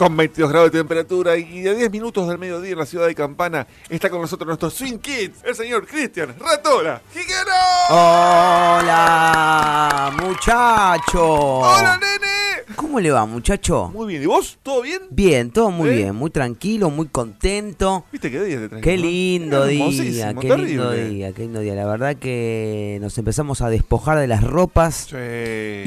con 22 grados de temperatura y a 10 minutos del mediodía en la ciudad de Campana está con nosotros nuestro Swing Kids, el señor Cristian Ratola Jiguero. Hola, muchacho. ¡Hola, nene! ¿Cómo le va, muchacho? Muy bien, ¿y vos? ¿Todo bien? Bien, todo muy ¿Eh? bien, muy tranquilo, muy contento. ¿Viste qué día de tranquilo? Qué lindo día, qué terrible. lindo día, qué lindo día. La verdad que nos empezamos a despojar de las ropas Sí.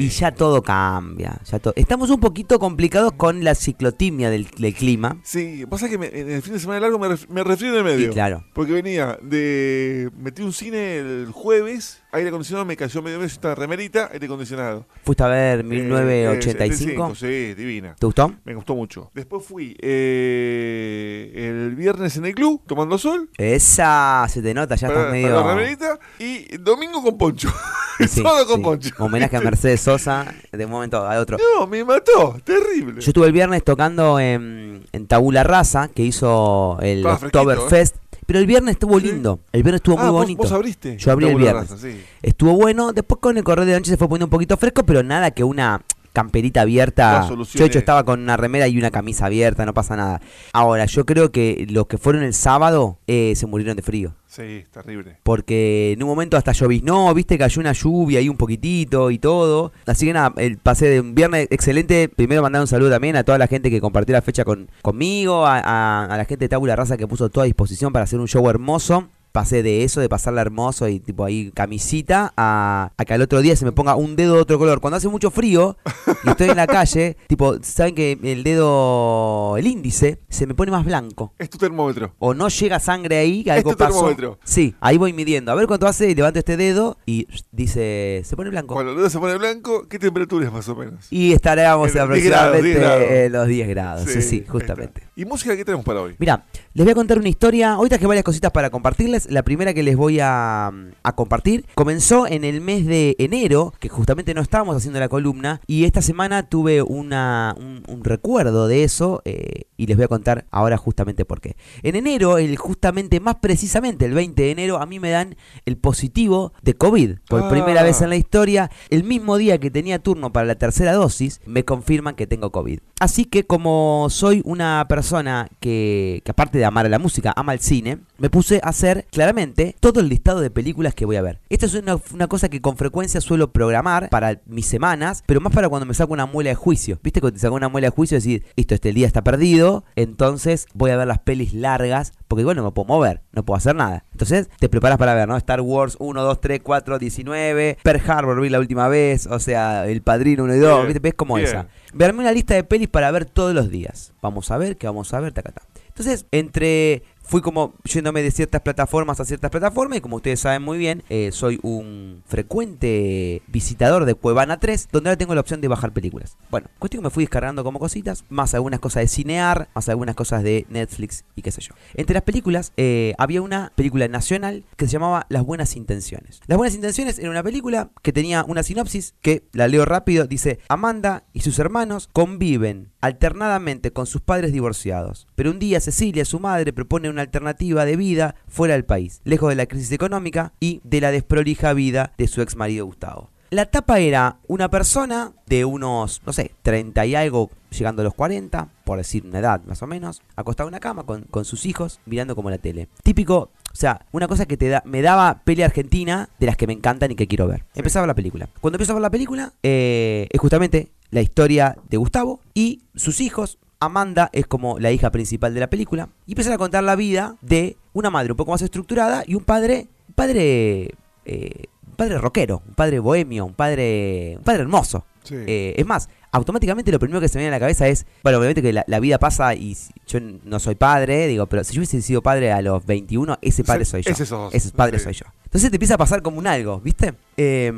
y ya todo cambia. Ya to- Estamos un poquito complicados con la ciclotimia del, del clima. Sí, pasa que me- en el fin de semana largo me, ref- me refiero en el medio. Claro. Porque venía de. Metí un cine el jueves, aire acondicionado, me cayó medio mes esta remerita, aire acondicionado. Fuiste a ver Eh, 1985. eh, 75, sí, divina. ¿Te gustó? Me gustó mucho. Después fui eh, el viernes en el club, tomando sol. Esa, se te nota, ya para- estás para medio... la remerita. Y domingo con poncho. Sí, con sí. poncho. Homenaje a Mercedes Sosa de un momento a otro. No, me mató. Terrible. Yo estuve el viernes tocando en, en Tabula Rasa, que hizo el fresquito, Oktoberfest. Pero el viernes estuvo Sí. lindo. El viernes estuvo Ah, muy vos- bonito. Vos abriste. Yo abrí el viernes. Sí. Estuvo bueno. Después con el correo de la noche se fue poniendo un poquito fresco, pero nada que una camperita abierta. Es- estaba con una remera y una camisa abierta, no pasa nada. Ahora, yo creo que los que fueron el sábado eh, se murieron de frío. Sí, terrible. Porque en un momento hasta lloviznó, viste, cayó una lluvia ahí un poquitito y todo. Así que nada, el pasé de un viernes excelente. Primero mandar un saludo también a toda la gente que compartió la fecha con, conmigo, a, a- a la gente de Tabula Raza que puso toda a disposición para hacer un show hermoso. Pasé de eso, de pasarla hermoso y tipo ahí camisita, a, a que al otro día se me ponga un dedo de otro color. Cuando hace mucho frío y estoy en la calle, tipo, saben que el dedo, el índice, se me pone más blanco Es tu termómetro. o no llega sangre ahí, que algo tu pasó. termómetro. Sí, ahí voy midiendo. A ver cuánto hace, levanto este dedo y dice, se pone blanco. Cuando el dedo se pone blanco, ¿qué temperatura es más o menos? Y estaremos En 10 aproximadamente grados, 10 grados. en los 10 grados. Sí, sí, justamente. está. ¿Y música qué tenemos para hoy? Mira, les voy a contar una historia. Hoy traje varias cositas para compartirles. La primera que les voy a, a compartir comenzó en el mes de enero, que justamente no estábamos haciendo la columna, y esta semana tuve una, un, un recuerdo de eso eh, y les voy a contar ahora justamente por qué. En enero, el, justamente más precisamente el 20 de enero, a mí me dan el positivo de COVID. Por Ah. primera vez en la historia, el mismo día que tenía turno para la tercera dosis, me confirman que tengo COVID. Así que como soy una persona que, que aparte de amar a la música, ama el cine, me puse a hacer claramente todo el listado de películas que voy a ver. Esta es una, una cosa que con frecuencia suelo programar para mis semanas, pero más para cuando me saco una muela de juicio. ¿Viste? Cuando te saco una muela de juicio, decir, esto, este día está perdido, entonces voy a ver las pelis largas, porque igual no me puedo mover, no puedo hacer nada. Entonces te preparas para ver, ¿no? Star Wars 1, 2, 3, 4, 19, Pearl Harbor vi la última vez, o sea, El Padrino 1 y 2, Bien, ¿viste? ¿Ves como bien. esa? Verme una lista de pelis para ver todos los días. Vamos a ver, qué vamos a ver, tacata. Entonces, entre. Fui como yéndome de ciertas plataformas a ciertas plataformas y como ustedes saben muy bien, eh, soy un frecuente visitador de Cuevana 3, donde ahora tengo la opción de bajar películas. Bueno, cuestión que me fui descargando como cositas, más algunas cosas de cinear, más algunas cosas de Netflix y qué sé yo. Entre las películas, eh, había una película nacional que se llamaba Las Buenas Intenciones. Las Buenas Intenciones era una película que tenía una sinopsis que la leo rápido, dice, Amanda y sus hermanos conviven alternadamente con sus padres divorciados. Pero un día Cecilia, su madre, propone una alternativa de vida fuera del país, lejos de la crisis económica y de la desprolija vida de su ex marido Gustavo. La tapa era una persona de unos, no sé, 30 y algo, llegando a los 40, por decir una edad más o menos, acostada en una cama con, con sus hijos, mirando como la tele. Típico, o sea, una cosa que te da, me daba peli argentina de las que me encantan y que quiero ver. Empezaba la película. Cuando empiezo a ver la película, eh, es justamente la historia de Gustavo y sus hijos. Amanda es como la hija principal de la película. Y empiezan a contar la vida de una madre un poco más estructurada y un padre, un padre, eh, un padre rockero, un padre bohemio, un padre, un padre hermoso. Sí. Eh, es más, automáticamente lo primero que se me viene a la cabeza es, bueno, obviamente que la, la vida pasa y si- yo no soy padre, digo, pero si yo hubiese sido padre a los 21, ese padre soy yo. ese sos, Ese padre sí. soy yo. Entonces te empieza a pasar como un algo, ¿viste? Eh,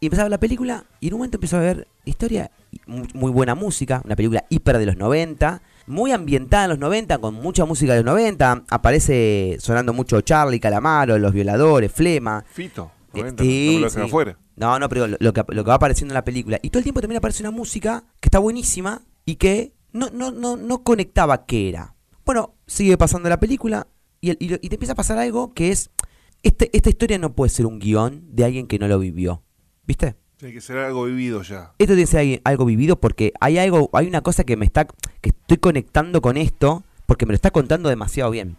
y empezaba la película y en un momento empiezo a ver historia, muy buena música, una película hiper de los 90, muy ambientada en los 90, con mucha música de los 90, aparece sonando mucho Charlie, Calamaro, Los Violadores, Flema. Fito. Eh, 90, sí, no lo sí. afuera. No, no, pero lo, lo que, lo que va apareciendo en la película. Y todo el tiempo también aparece una música que está buenísima y que no, no, no, no conectaba qué era. Bueno, sigue pasando la película y, el- y lo- y te empieza a pasar algo que es, este, esta historia no puede ser un guion de alguien que no lo vivió. ¿Viste? Tiene que ser algo vivido ya. Esto tiene que ser algo- vivido porque hay algo, hay una cosa que me está, que estoy conectando con esto, porque me lo está contando demasiado bien.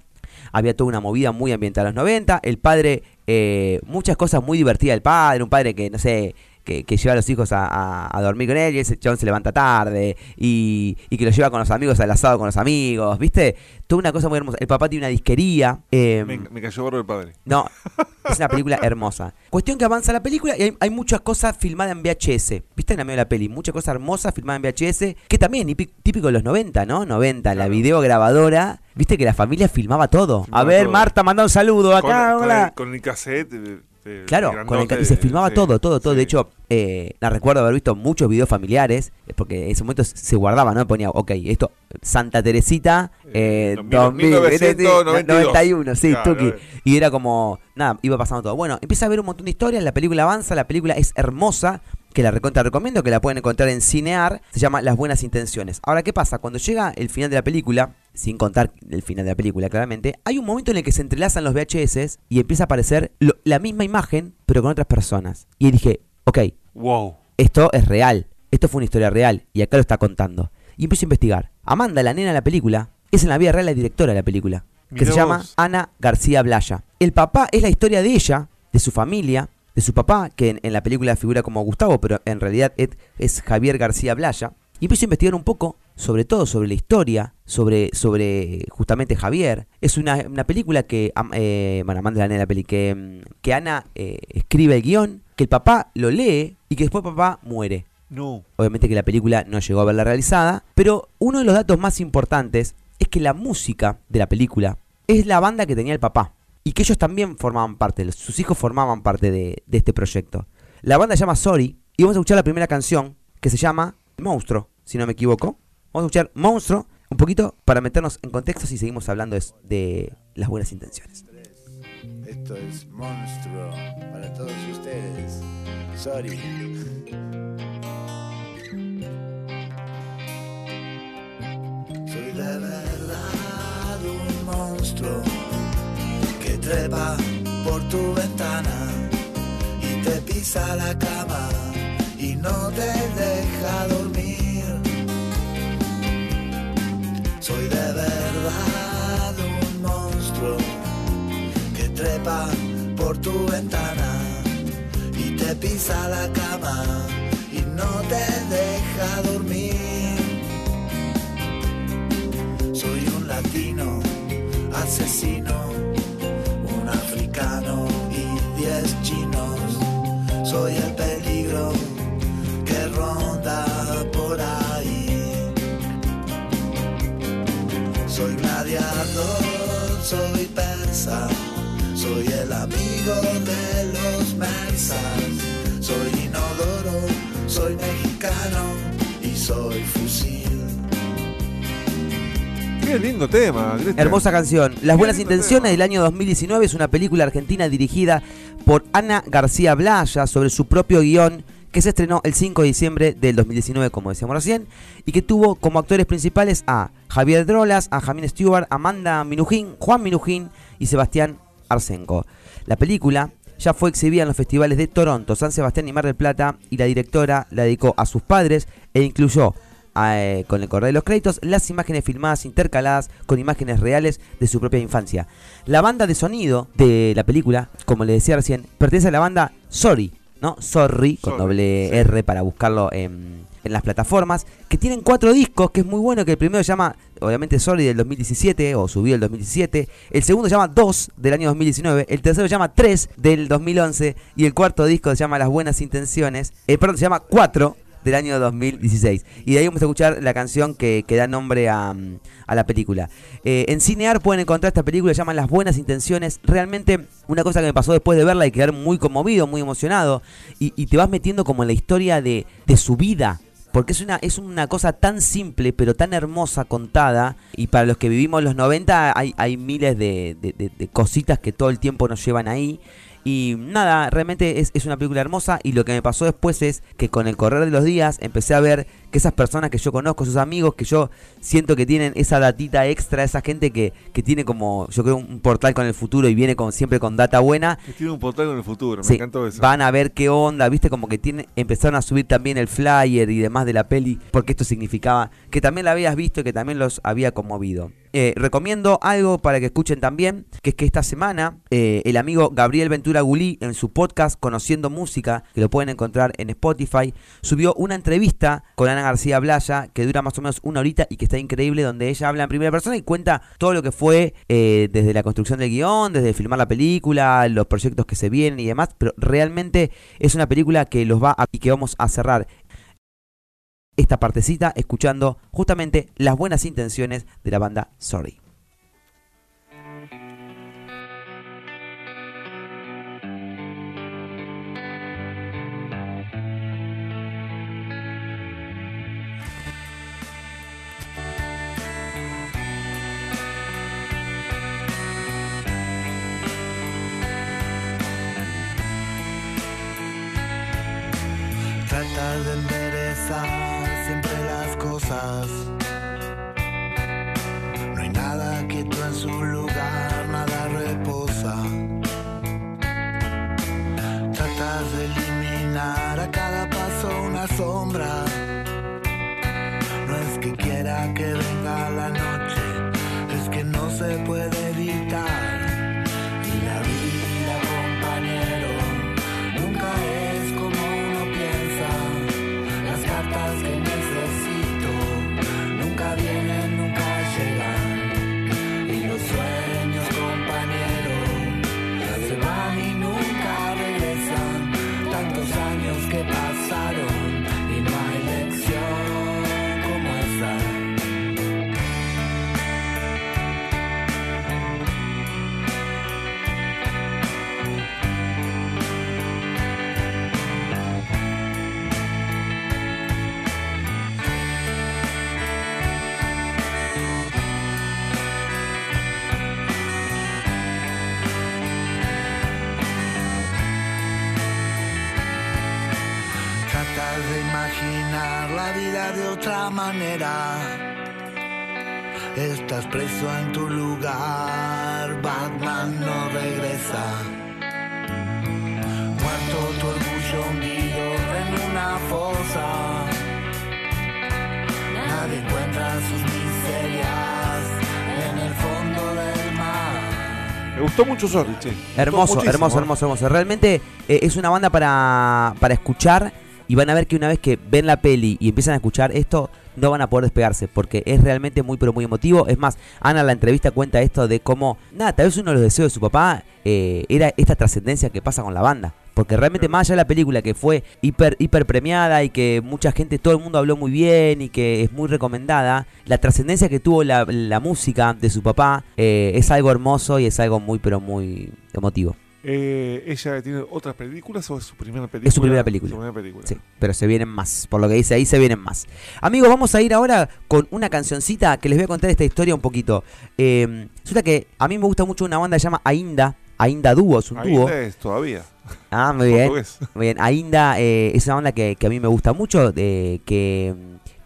Había toda una movida muy ambiental a los 90, el padre, eh, muchas cosas muy divertidas del padre, un padre que, no sé, que, que lleva a los hijos a, a- a dormir con él y ese chabón se levanta tarde y, y que lo lleva con los amigos al asado con los amigos, ¿viste? Toda una cosa muy hermosa. El papá tiene una disquería. eh, Me, me cayó gordo el padre. no, es una película hermosa. Cuestión que avanza la película y hay, hay muchas cosas filmadas en VHS. ¿Viste en la medio de la peli? Muchas cosas hermosas filmadas en VHS, que también típi- típico de los 90, ¿no? 90, la Claro. videograbadora. Viste que la familia filmaba todo. Filmaba a ver, todo. Marta, manda un saludo acá, con, con hola. el, con el cassette. Eh, eh, Claro, con el y se filmaba sí, todo, todo, todo. De hecho, eh, la recuerdo haber visto muchos videos familiares, eh, porque en ese momento se guardaba, ¿no? Ponía, ok, esto, Santa Teresita, eh, Eh, no, 2000, 1992. 91, sí, Claro, Tuki. eh. Y era como, nada, iba pasando todo. Bueno, empieza a ver un montón de historias, la película avanza, la película es hermosa, que la recontra recomiendo, que la pueden encontrar en Cinear, se llama Las Buenas Intenciones. Ahora, ¿qué pasa? Cuando llega el final de la película, sin contar el final de la película, claramente, hay un momento en el que se entrelazan los VHS y empieza a aparecer lo- la misma imagen, pero con otras personas. Y dije, ok, Wow. esto es real, esto fue una historia real, y acá lo está contando. Y empiezo a investigar. Amanda, la nena de la película, es en la vida real la directora de la película, que Mirá se llama. Ana García Blaya. El papá es la historia de ella, de su familia, de su papá, que en, en la película figura como Gustavo, pero en realidad es, es Javier García Blaya. Y empiezo a investigar un poco, sobre todo sobre la historia, sobre, sobre justamente Javier. Es una, una película que, eh, bueno, Amanda la peli, que, mm, que Ana eh, escribe el guion, que el papá lo lee y que después papá muere. No. Obviamente que la película no llegó a verla realizada, pero uno de los datos más importantes es que la música de la película es la banda que tenía el papá y que ellos también formaban parte, sus hijos formaban parte de, este proyecto. La banda se llama Sorry y vamos a escuchar la primera canción que se llama Monstruo, si no me equivoco. Vamos a escuchar Monstruo un poquito para meternos en contextos y seguimos hablando de, de las buenas intenciones. Esto es Monstruo para todos ustedes. Sorry. Soy de verdad un monstruo trepa por tu ventana y te pisa la cama y no te deja dormir. Soy de verdad un monstruo que trepa por tu ventana y te pisa la cama y no te deja dormir. Soy un latino asesino, y diez chinos. Soy el peligro que ronda por ahí. Soy gladiador, soy persa, soy el amigo de los mersas. Soy inodoro, soy mexicano y soy fusil. Qué lindo tema, Cristian. Hermosa canción. Las buenas intenciones tema. del año 2019 es una película argentina dirigida por Ana García Blaya sobre su propio guion que se estrenó el 5 de diciembre del 2019, como decíamos recién, y que tuvo como actores principales a Javier Drolas, a Jamín Stewart, Amanda Minujín, Juan Minujín y Sebastián Arsenco. La película ya fue exhibida en los festivales de Toronto, San Sebastián y Mar del Plata, y la directora la dedicó a sus padres e incluyó eh, con el correo de los créditos las imágenes filmadas intercaladas con imágenes reales de su propia infancia. La banda de sonido de la película, como le decía recién, pertenece a la banda Sorry, ¿no? Sorry, con Sorry, doble sí. R para buscarlo en, en las plataformas, que tienen cuatro discos, que es muy bueno, que el primero se llama, obviamente, Sorry del 2017, o subió el 2017, el segundo se llama 2 del año 2019, el tercero se llama 3 del 2011, y el cuarto disco se llama Las Buenas Intenciones, eh, perdón, se llama 4 del año 2016. Y de ahí vamos a escuchar la canción que, da nombre a, a la película. Eh, en Cinear pueden encontrar esta película, se llama Las Buenas Intenciones. Realmente una cosa que me pasó después de verla y quedar muy conmovido, muy emocionado. Y, te vas metiendo como en la historia de, su vida. Porque es una, es una cosa tan simple, pero tan hermosa contada. Y para los que vivimos los 90 hay, hay miles de- de cositas que todo el tiempo nos llevan ahí. Y nada, realmente es, es una película hermosa y lo que me pasó después es que con el correr de los días empecé a ver que esas personas que yo conozco, esos amigos que yo siento que tienen esa datita extra, esa gente que, que tiene como, yo creo, un portal con el futuro y viene con, siempre con data buena, Que tiene un portal con el futuro, me encantó eso. van a ver qué onda, viste, como que tiene, empezaron a subir también el flyer y demás de la peli, porque esto significaba que también la habías visto y que también los había conmovido. Eh, recomiendo algo para que escuchen también, que es que esta semana eh, el amigo Gabriel Ventura Gulí en su podcast Conociendo Música, que lo pueden encontrar en Spotify, subió una entrevista con Ana García Blaya, que dura más o menos una horita y que está increíble, donde ella habla en primera persona y cuenta todo lo que fue eh, desde la construcción del guion, desde filmar la película, los proyectos que se vienen y demás, pero realmente es una película que los va a, y que vamos a cerrar esta partecita escuchando justamente las buenas intenciones de la banda Sorry. Imaginar la vida de otra manera. Estás preso en tu lugar, Batman no regresa. Muerto tu orgullo hundido en una fosa. Nadie encuentra sus miserias en el fondo del mar. Me gustó mucho Sorry, che. Hermoso, hermoso, ¿eh? hermoso, hermoso. Realmente eh, es una banda para, para escuchar y van a ver que una vez que ven la peli y empiezan a escuchar esto, no van a poder despegarse porque es realmente muy, pero muy emotivo. Es más, Ana en la entrevista cuenta esto de cómo, nada, tal vez uno de los deseos de su papá eh, era esta trascendencia que pasa con la banda. Porque realmente más allá de la película que fue hiper, hiper premiada y que mucha gente, todo el mundo habló muy bien y que es muy recomendada, la trascendencia que tuvo la, la música de su papá eh, es algo hermoso y es algo muy, pero muy emotivo. Eh, ¿Ella tiene otras películas o es su primera película? Es su primera película. Su primera película. Sí, pero se vienen más. Por lo que dice ahí, se vienen más. Amigos, vamos a ir ahora con una cancioncita que les voy a contar esta historia un poquito. Eh, resulta que a mí me gusta mucho una banda que se llama Ainda. Ainda Dúo, es un dúo. es todavía. Ah, muy bien. Muy bien. Ainda eh, es una banda que, que a mí me gusta mucho. que,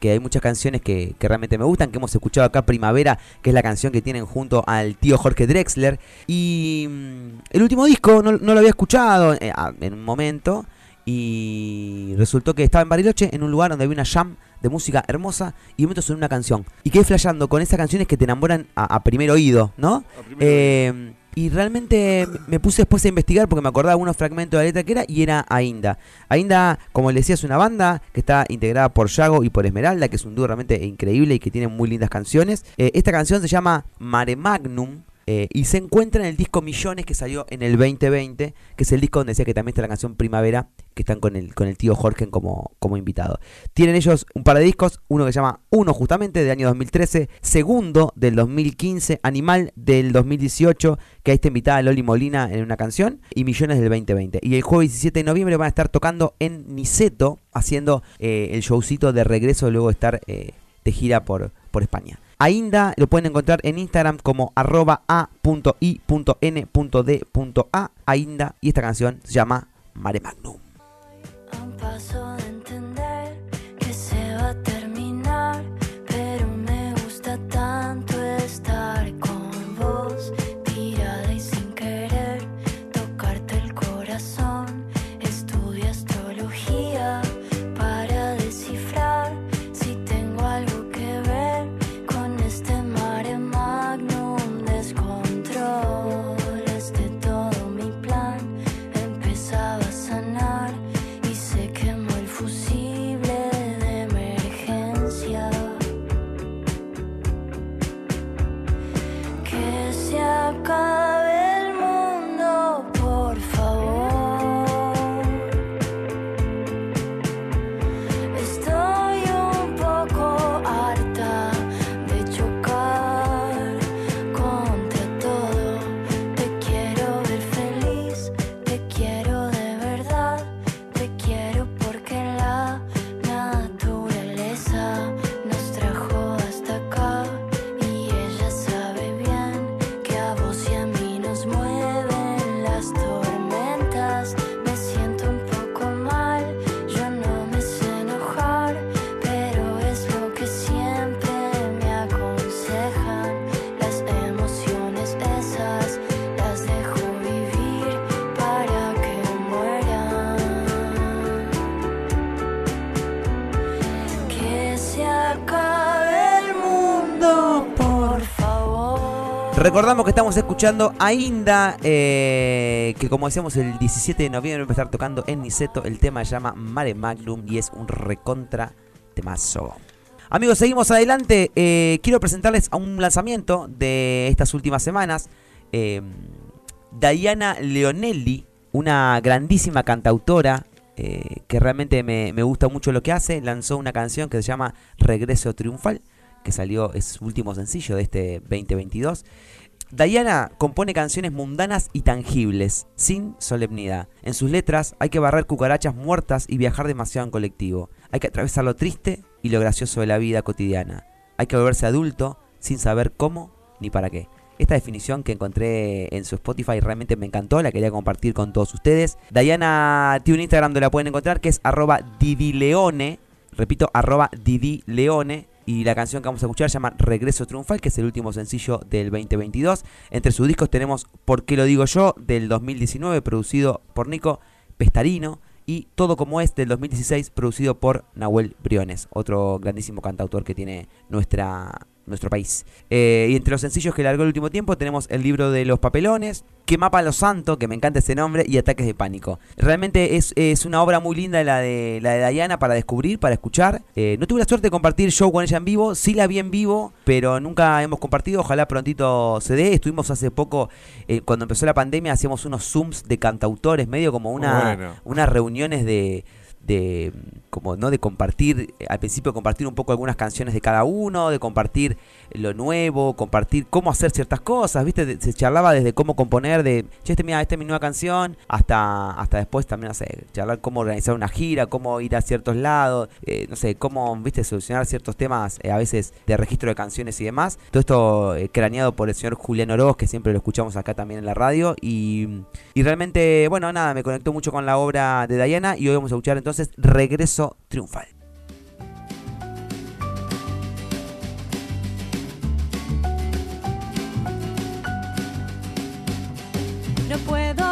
que hay muchas canciones que, que realmente me gustan. Que hemos escuchado acá Primavera, que es la canción que tienen junto al tío Jorge Drexler. Y mm, el último disco no, no lo había escuchado eh, ah, en un momento. Y resultó que estaba en Bariloche, en un lugar donde había una jam de música hermosa. Y momento sonó una canción. Y quedé flasheando con esas canciones que te enamoran a, a primer oído, ¿no? A primero Eh, y realmente me puse después a investigar porque me acordaba algunos fragmentos de la letra que era y era Ainda. Ainda, como les decía, es una banda que está integrada por Yago y por Esmeralda, que es un dúo realmente increíble y que tiene muy lindas canciones. Eh, esta canción se llama Mare Magnum. Eh, y se encuentra en el disco Millones que salió en el 2020, que es el disco donde decía que también está la canción Primavera, que están con el, con el tío Jorge como, como invitado. Tienen ellos un par de discos, uno que se llama Uno justamente del año 2013, segundo del 2015, Animal del 2018, que ahí está invitada Loli Molina en una canción, y Millones del 2020. Y el jueves 17 de noviembre van a estar tocando en Niceto, haciendo eh, el showcito de regreso, luego de estar eh, de gira por, por España. Ainda lo pueden encontrar en Instagram como arroba a.i.n.d.a y esta canción se llama Mare Magnum. Recordamos que estamos escuchando a Inda, eh, que como decíamos el 17 de noviembre va a estar tocando en Niceto. El tema se llama Mare Magnum y es un recontra temazo. Amigos, seguimos adelante. Eh, quiero presentarles a un lanzamiento de estas últimas semanas. Eh, Diana Leonelli, una grandísima cantautora eh, que realmente me, me gusta mucho lo que hace, lanzó una canción que se llama Regreso Triunfal, que salió, es su último sencillo de este 2022. Diana compone canciones mundanas y tangibles, sin solemnidad. En sus letras hay que barrer cucarachas muertas y viajar demasiado en colectivo. Hay que atravesar lo triste y lo gracioso de la vida cotidiana. Hay que volverse adulto sin saber cómo ni para qué. Esta definición que encontré en su Spotify realmente me encantó, la quería compartir con todos ustedes. Diana tiene un Instagram donde la pueden encontrar que es arroba didileone, repito, arroba didileone. Y la canción que vamos a escuchar se llama Regreso Triunfal, que es el último sencillo del 2022. Entre sus discos tenemos Por qué lo digo yo, del 2019, producido por Nico Pestarino. Y Todo como es, del 2016, producido por Nahuel Briones, otro grandísimo cantautor que tiene nuestra, nuestro país. Eh, y entre los sencillos que largó el último tiempo tenemos el libro de los papelones, Que mapa lo santo, que me encanta ese nombre, y Ataques de pánico. Realmente es, es una obra muy linda la de, la de Diana para descubrir, para escuchar. Eh, no tuve la suerte de compartir show con ella en vivo, sí la vi en vivo, pero nunca hemos compartido, ojalá prontito se dé. Estuvimos hace poco, eh, cuando empezó la pandemia, hacíamos unos zooms de cantautores, medio como una, Bueno. unas reuniones de de como no de compartir eh, al principio compartir un poco algunas canciones de cada uno de compartir lo nuevo compartir cómo hacer ciertas cosas viste se charlaba desde cómo componer de este mira esta es mi nueva canción hasta hasta después también no charlar cómo organizar una gira cómo ir a ciertos lados eh, no sé cómo viste solucionar ciertos temas eh, a veces de registro de canciones y demás. Todo esto eh, craneado por el señor Julián Oroz que siempre lo escuchamos acá también en la radio y, y realmente bueno nada me conectó mucho con la obra de Diana y hoy vamos a escuchar entonces Regreso Triunfal. No puedo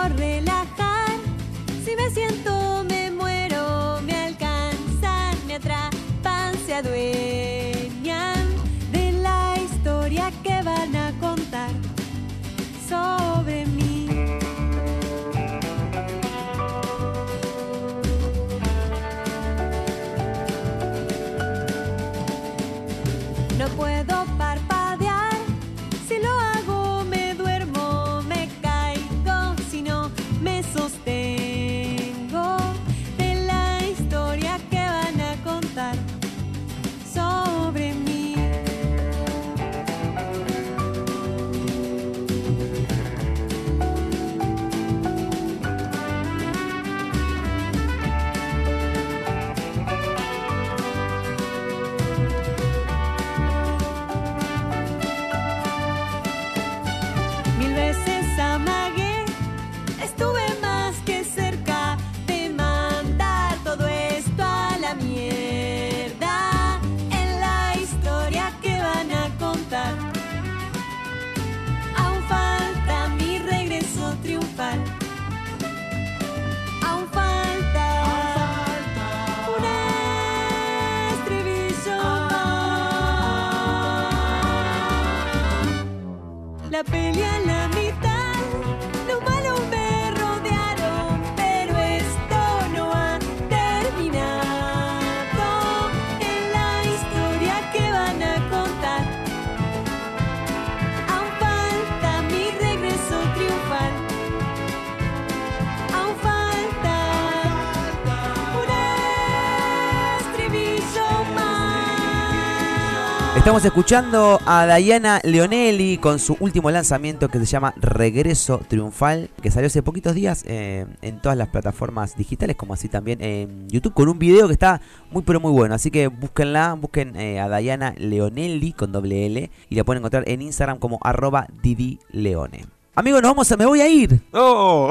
Estamos escuchando a Diana Leonelli con su último lanzamiento que se llama Regreso Triunfal, que salió hace poquitos días eh, en todas las plataformas digitales, como así también en YouTube, con un video que está muy pero muy bueno. Así que búsquenla, busquen eh, a Diana Leonelli con doble L y la pueden encontrar en Instagram como arroba Didi Leone. Amigos, nos vamos a, me voy a ir.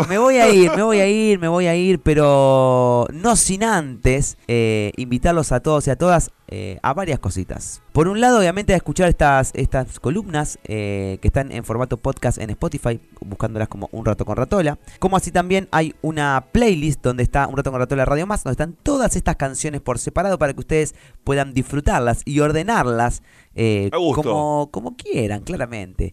Me voy a ir, me voy a ir, me voy a ir, pero no sin antes eh, invitarlos a todos y a todas eh, a varias cositas. Por un lado, obviamente, a escuchar estas, estas columnas eh, que están en formato podcast en Spotify, buscándolas como Un Rato con Ratola. Como así también hay una playlist donde está Un Rato con Ratola Radio Más, donde están todas estas canciones por separado para que ustedes puedan disfrutarlas y ordenarlas eh, como, como quieran, claramente.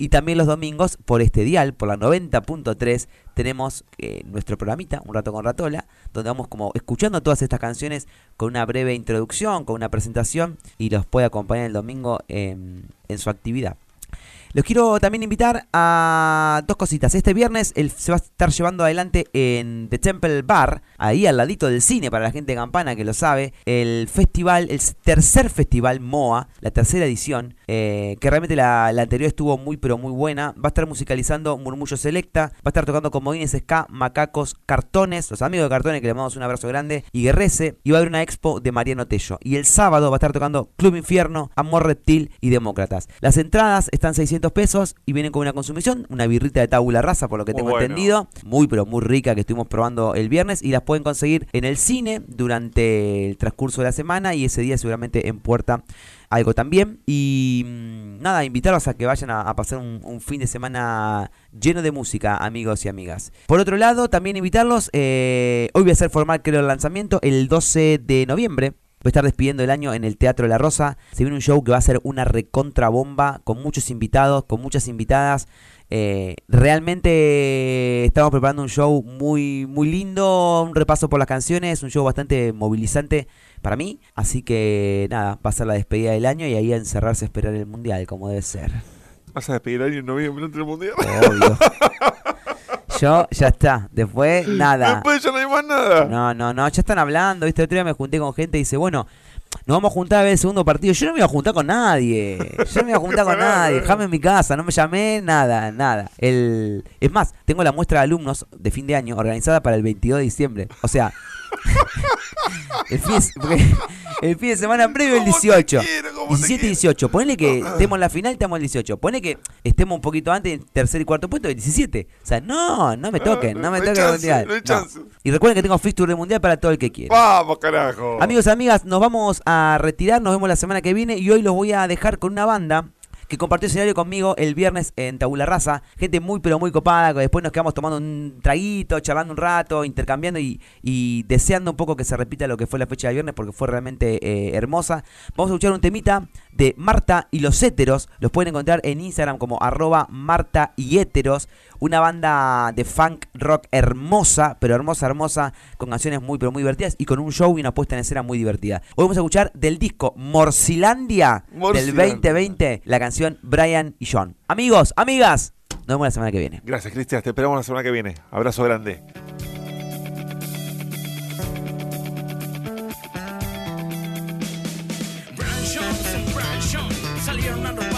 Y también los domingos, por este dial, por la 90.3, tenemos eh, nuestro programita, Un Rato con Ratola, donde vamos como escuchando todas estas canciones con una breve introducción, con una presentación, y los puede acompañar el domingo en su actividad. Los quiero también invitar a dos cositas. Este viernes el- se va a estar llevando adelante en The Temple Bar, ahí al ladito del cine, para la gente de Campana que lo sabe, el festival, el tercer festival MOA, la tercera edición, eh, que realmente la, anterior estuvo muy pero muy buena. Va a estar musicalizando Murmullo Selecta, va a estar tocando comodines Ska, Macacos, Cartones, los amigos de Cartones que le mandamos un abrazo grande, y Guerrese, y va a haber una expo de Mariano Tello. Y el sábado va a estar tocando Club Infierno, Amor Reptil y Demócratas. Las entradas están 600 pesos y vienen con una consumición, una birrita de tabula rasa, por lo que tengo bueno. entendido. Muy, pero muy rica que estuvimos probando el viernes y las pueden conseguir en el cine durante el transcurso de la semana y ese día seguramente en puerta algo también. Y mm, nada, invitarlos a que vayan a, a pasar un, un fin de semana lleno de música, amigos y amigas. Por otro lado, también invitarlos, eh, hoy voy a hacer formal creo el lanzamiento el 12 de noviembre. Voy a estar despidiendo el año en el Teatro La Rosa. Se viene un show que va a ser una recontra bomba, con muchos invitados, con muchas invitadas. Eh, realmente estamos preparando un show muy, muy lindo, un repaso por las canciones, un show bastante movilizante para mí. Así que nada, va a ser la despedida del año y ahí a encerrarse a esperar el mundial, como debe ser. ¿Vas a despedir a alguien en noviembre mundial? Obvio. Yo, ya está. Después, nada. Después ya no hay más nada. No, no, no, ya están hablando, ¿viste? El otro día me junté con gente y dice, bueno, nos vamos a juntar a ver el segundo partido. Yo no me iba a juntar con nadie. Yo no me iba a juntar con nadie. Dejame en mi casa, no me llamé, nada, nada. El... Es más, tengo la muestra de alumnos de fin de año organizada para el 22 de diciembre. O sea, el fin, de, el fin de semana previo el ¿Cómo te 18. quiero? ¿Cómo te 17 y quiero? 18. Ponele que estemos en la final, estamos el 18. Ponele que estemos un poquito antes, en tercer y cuarto puesto, el 17. O sea, no, no me toquen, no me no toquen el mundial. no hay No. chance. Y recuerden que tengo fixture de mundial para todo el que quiera. Vamos, carajo. Amigos amigas, nos vamos a retirar, nos vemos la semana que viene y hoy los voy a dejar con una banda que compartió escenario conmigo el viernes en Tabula Raza. Gente muy pero muy copada, que después nos quedamos tomando un traguito, charlando un rato, intercambiando y, y deseando un poco que se repita lo que fue la fecha de viernes porque fue realmente eh, hermosa. Vamos a escuchar un temita de Marta y los Héteros. Los pueden encontrar en Instagram como arroba Marta y Héteros. Una banda de funk rock hermosa, pero hermosa, hermosa, con canciones muy, pero muy divertidas y con un show y una puesta en escena muy divertida. Hoy vamos a escuchar del disco Morcilandia, del Morcilandia. 2020 la canción Brian y John. Amigos, amigas, nos vemos la semana que viene. Gracias, Cristian. Te esperamos la semana que viene. Abrazo grande. Salieron a robarle